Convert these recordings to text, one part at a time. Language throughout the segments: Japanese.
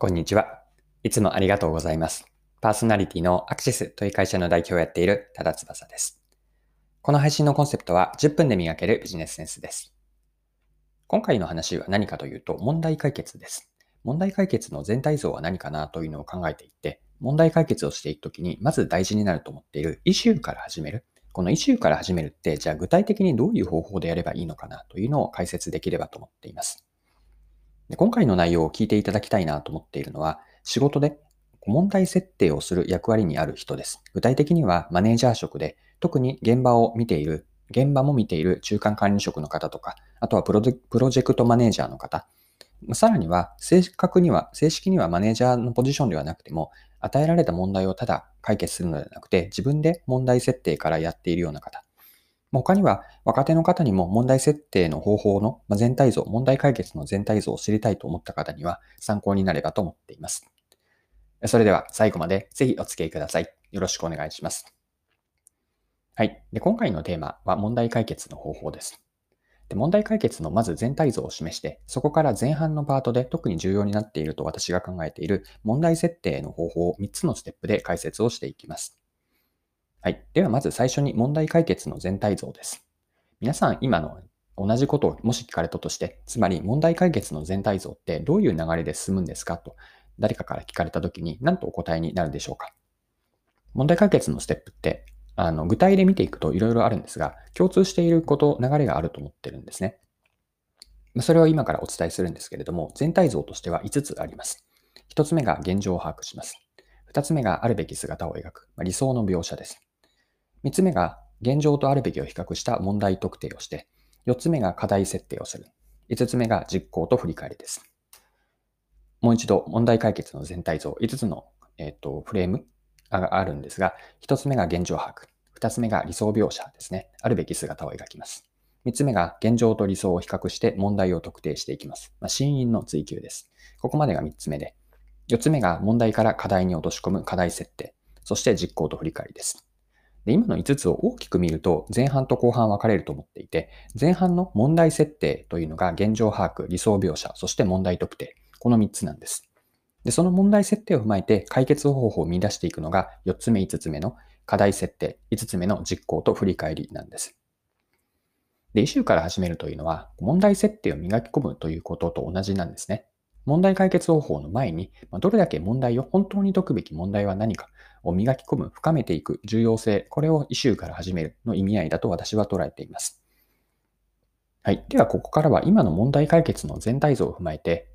こんにちは。いつもありがとうございます。パーソナリティのアクシスという会社の代表をやっている多田翼です。この配信のコンセプトは10分で磨けるビジネスセンスです。今回の話は何かというと問題解決です。問題解決の全体像は何かなというのを考えていて、問題解決をしていくときにまず大事になると思っているイシューから始める。このイシューから始めるって、じゃあ具体的にどういう方法でやればいいのかなというのを解説できればと思っています。で今回の内容を聞いていただきたいなと思っているのは、仕事で問題設定をする役割にある人です。具体的にはマネージャー職で、特に現場を見ている、現場も見ている中間管理職の方とか、あとはプロジェクトマネージャーの方、さらには正確には、正式にはマネージャーのポジションではなくても、与えられた問題をただ解決するのではなくて、自分で問題設定からやっているような方、他には若手の方にも問題設定の方法の全体像、問題解決の全体像を知りたいと思った方には参考になればと思っています。それでは最後までぜひお付き合いください。よろしくお願いします。はい。で今回のテーマは問題解決の方法です。で問題解決のまず全体像を示して、そこから前半のパートで特に重要になっていると私が考えている問題設定の方法を3つのステップで解説をしていきます。はい。ではまず最初に問題解決の全体像です。皆さん今の同じことをもし聞かれたとして、つまり問題解決の全体像ってどういう流れで進むんですか？と誰かから聞かれたときに何とお答えになるでしょうか？問題解決のステップってあの具体で見ていくといろいろあるんですが、共通していること、流れがあると思ってるんですね。それを今からお伝えするんですけれども、全体像としては5つあります。1つ目が現状を把握します。2つ目があるべき姿を描く、理想の描写です。3つ目が現状とあるべきを比較した問題特定をして、4つ目が課題設定をする。5つ目が実行と振り返りです。もう一度問題解決の全体像、5つの、えーと、フレームがあるんですが、1つ目が現状把握。2つ目が理想描写ですね。あるべき姿を描きます。3つ目が現状と理想を比較して問題を特定していきます。まあ、真因の追求です。ここまでが3つ目で、4つ目が問題から課題に落とし込む課題設定。そして実行と振り返りです。で今の5つを大きく見ると前半と後半分かれると思っていて、前半の問題設定というのが現状把握、理想描写、そして問題特定。この3つなんです。で、その問題設定を踏まえて解決方法を見出していくのが4つ目、5つ目の課題設定、5つ目の実行と振り返りなんです。で、イシューから始めるというのは問題設定を磨き込むということと同じなんですね。問題解決方法の前に、どれだけ問題を本当に解くべき問題は何かを磨き込む、深めていく重要性、これをイシューから始めるの意味合いだと私は捉えています。はい。では、ここからは今の問題解決の全体像を踏まえて、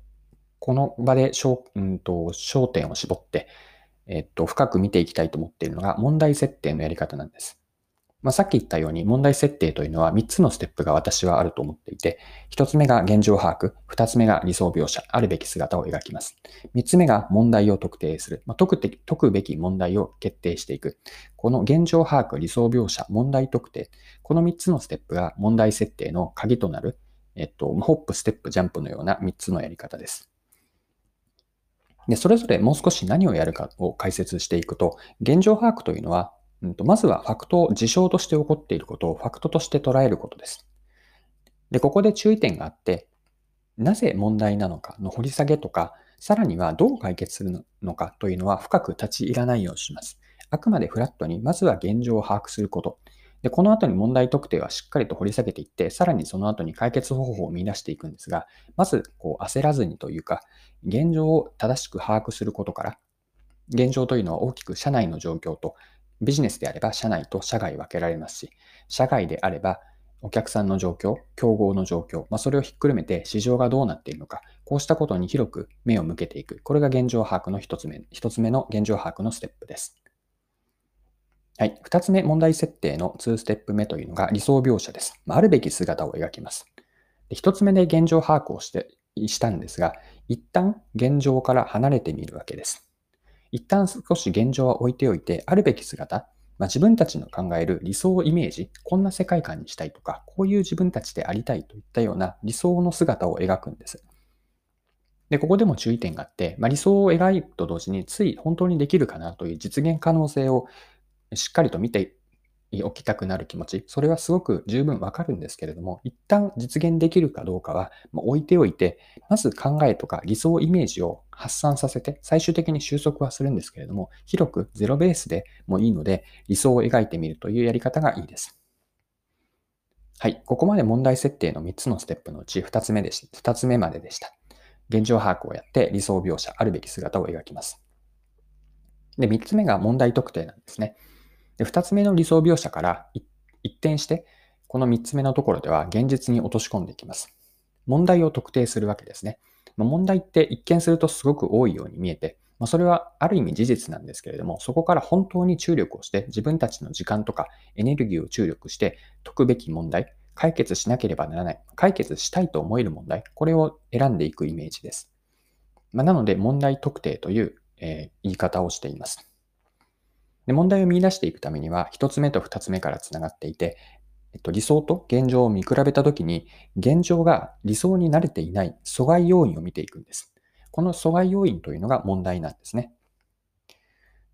この場で焦,、うん、と焦点を絞って、えっと、深く見ていきたいと思っているのが問題設定のやり方なんです。まあ、さっき言ったように問題設定というのは3つのステップが私はあると思っていて、1つ目が現状把握、2つ目が理想描写、あるべき姿を描きます。3つ目が問題を特定する、まあ、解く解くべき問題を決定していく。この現状把握、理想描写、問題特定、この3つのステップが問題設定の鍵となる、えっと、ホップ、ステップ、ジャンプのような3つのやり方です。で、それぞれもう少し何をやるかを解説していくと、現状把握というのは、うん、とまずはファクトを、事象として起こっていることをファクトとして捉えることです。で、ここで注意点があって、なぜ問題なのかの掘り下げとか、さらにはどう解決するのかというのは深く立ち入らないようにします。あくまでフラットに、まずは現状を把握すること。で、この後に問題特定はしっかりと掘り下げていって、さらにその後に解決方法を見出していくんですが、まずこう焦らずにというか、現状を正しく把握することから、現状というのは大きく社内の状況と、ビジネスであれば社内と社外分けられますし、社外であればお客さんの状況、競合の状況、まあ、それをひっくるめて市場がどうなっているのか、こうしたことに広く目を向けていく。これが現状把握の一つ目、一つ目の現状把握のステップです。はい。二つ目、問題設定の2ステップ目というのが理想描写です。まあるべき姿を描きます。で一つ目で現状把握をして、したんですが、一旦現状から離れてみるわけです。一旦少し現状は置いておいて、あるべき姿、まあ、自分たちの考える理想イメージ、こんな世界観にしたいとか、こういう自分たちでありたいといったような理想の姿を描くんです。で、ここでも注意点があって、まあ、理想を描くと同時に、つい本当にできるかなという実現可能性をしっかりと見て起きたくなる気持ち、それはすごく十分わかるんですけれども、一旦実現できるかどうかは置いておいて、まず考えとか理想イメージを発散させて、最終的に収束はするんですけれども、広くゼロベースでもいいので、理想を描いてみるというやり方がいいです。はい。ここまで問題設定の3つのステップのうち2つ目でした。2つ目まででした。現状把握をやって理想描写、あるべき姿を描きます。で、3つ目が問題特定なんですね。で、2つ目の理想描写から一転して、この3つ目のところでは現実に落とし込んでいきます。問題を特定するわけですね。ま問題って一見するとすごく多いように見えて、まあ、それはある意味事実なんですけれども、そこから本当に注力をして自分たちの時間とかエネルギーを注力して解くべき問題、解決しなければならない、解決したいと思える問題、これを選んでいくイメージです。まあ、なので問題特定というえー、言い方をしています。で問題を見出していくためには、一つ目と二つ目からつながっていて、えっと、理想と現状を見比べたときに、現状が理想に慣れていない阻害要因を見ていくんです。この阻害要因というのが問題なんですね。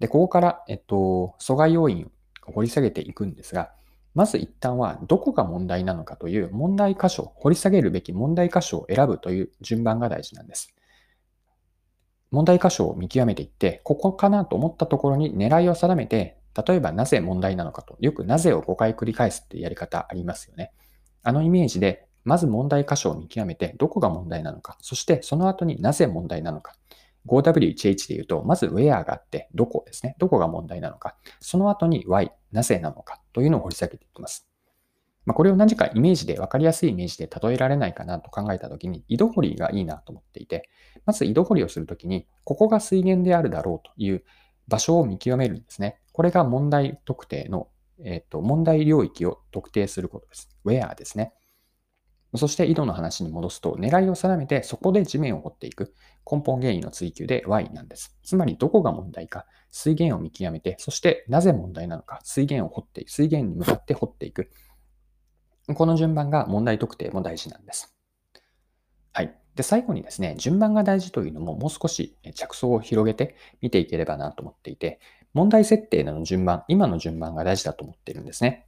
で、ここから、えっと、阻害要因を掘り下げていくんですが、まず一旦はどこが問題なのかという問題箇所、掘り下げるべき問題箇所を選ぶという順番が大事なんです。問題箇所を見極めていって、ここかなと思ったところに狙いを定めて、例えばなぜ問題なのかと、よくなぜを5回繰り返すってやり方ありますよね。あのイメージで、まず問題箇所を見極めて、どこが問題なのか、そしてその後になぜ問題なのか。5W1H で言うと、まず where があって、どこですね。どこが問題なのか。その後に why、なぜなのかというのを掘り下げていきます。まあ、これを何かイメージで、分かりやすいイメージで例えられないかなと考えたときに、井戸掘りがいいなと思っていて、まず井戸掘りをするときに、ここが水源であるだろうという場所を見極めるんですね。これが問題特定の、えっ、ー、と、問題領域を特定することです。where ですね。そして井戸の話に戻すと、狙いを定めてそこで地面を掘っていく根本原因の追求で Y なんです。つまりどこが問題か、水源を見極めて、そしてなぜ問題なのか、水源を掘って、水源に向かって掘っていく。この順番が問題特定も大事なんです。はい。で、最後にですね、順番が大事というのももう少し着想を広げて見ていければなと思っていて、問題設定の順番、今の順番が大事だと思っているんですね。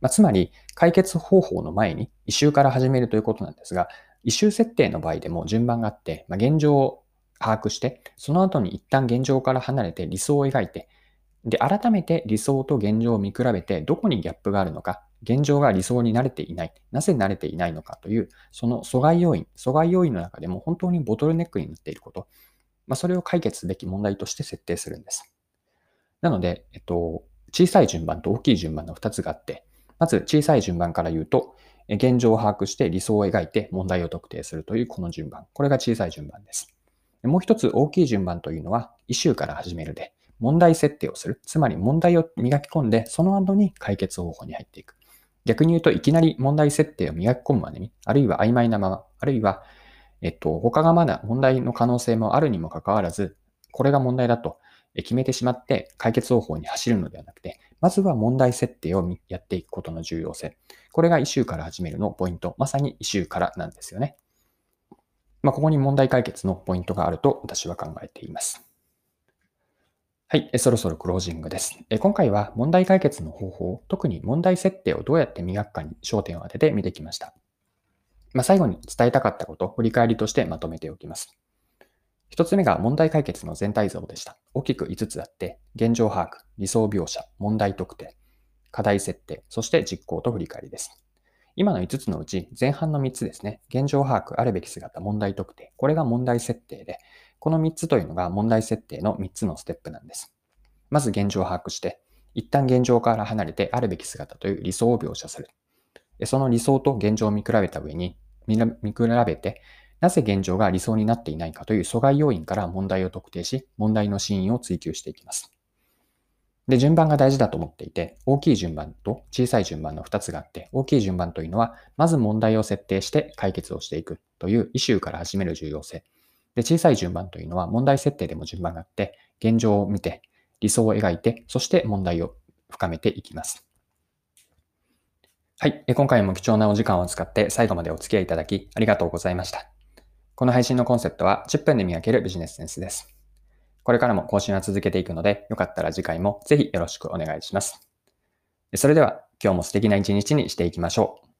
まあ、つまり、解決方法の前に異臭から始めるということなんですが、異臭設定の場合でも順番があって、まあ、現状を把握して、その後に一旦現状から離れて理想を描いて、で、改めて理想と現状を見比べて、どこにギャップがあるのか、現状が理想に慣れていない、なぜ慣れていないのかという、その阻害要因、阻害要因の中でも本当にボトルネックになっていること、まあ、それを解決すべき問題として設定するんです。なので、えっと、小さい順番と大きい順番の2つがあって、まず小さい順番から言うと、現状を把握して理想を描いて問題を特定するというこの順番。これが小さい順番です。もう一つ大きい順番というのは、イシューから始めるで、問題設定をする。つまり問題を磨き込んで、その後に解決方法に入っていく。逆に言うと、いきなり問題設定を磨き込むまでに、あるいは曖昧なまま、あるいは、えっと、他がまだ問題の可能性もあるにもかかわらず、これが問題だと決めてしまって解決方法に走るのではなくて、まずは問題設定をやっていくことの重要性。これがイシューから始めるのポイント。まさにイシューからなんですよね。まあ、ここに問題解決のポイントがあると私は考えています。はい、そろそろクロージングです。今回は問題解決の方法、特に問題設定をどうやって磨くかに焦点を当てて見てきました。まあ、最後に伝えたかったこと、振り返りとしてまとめておきます。一つ目が問題解決の全体像でした。大きく5つあって、現状把握、理想描写、問題特定、課題設定、そして実行と振り返りです。今の5つのうち前半の3つですね。現状把握、あるべき姿、問題特定。これが問題設定で、この3つというのが問題設定の3つのステップなんです。まず現状を把握して、一旦現状から離れてあるべき姿という理想を描写する。その理想と現状を見比べた上に、見比べて、なぜ現状が理想になっていないかという阻害要因から問題を特定し、問題の真因を追求していきます。で、順番が大事だと思っていて、大きい順番と小さい順番の2つがあって、大きい順番というのは、まず問題を設定して解決をしていくというイシューから始める重要性。で、小さい順番というのは問題設定でも順番があって、現状を見て、理想を描いて、そして問題を深めていきます。はい。今回も貴重なお時間を使って最後までお付き合いいただきありがとうございました。この配信のコンセプトは10分で磨けるビジネスセンスです。これからも更新は続けていくので、よかったら次回もぜひよろしくお願いします。それでは今日も素敵な一日にしていきましょう。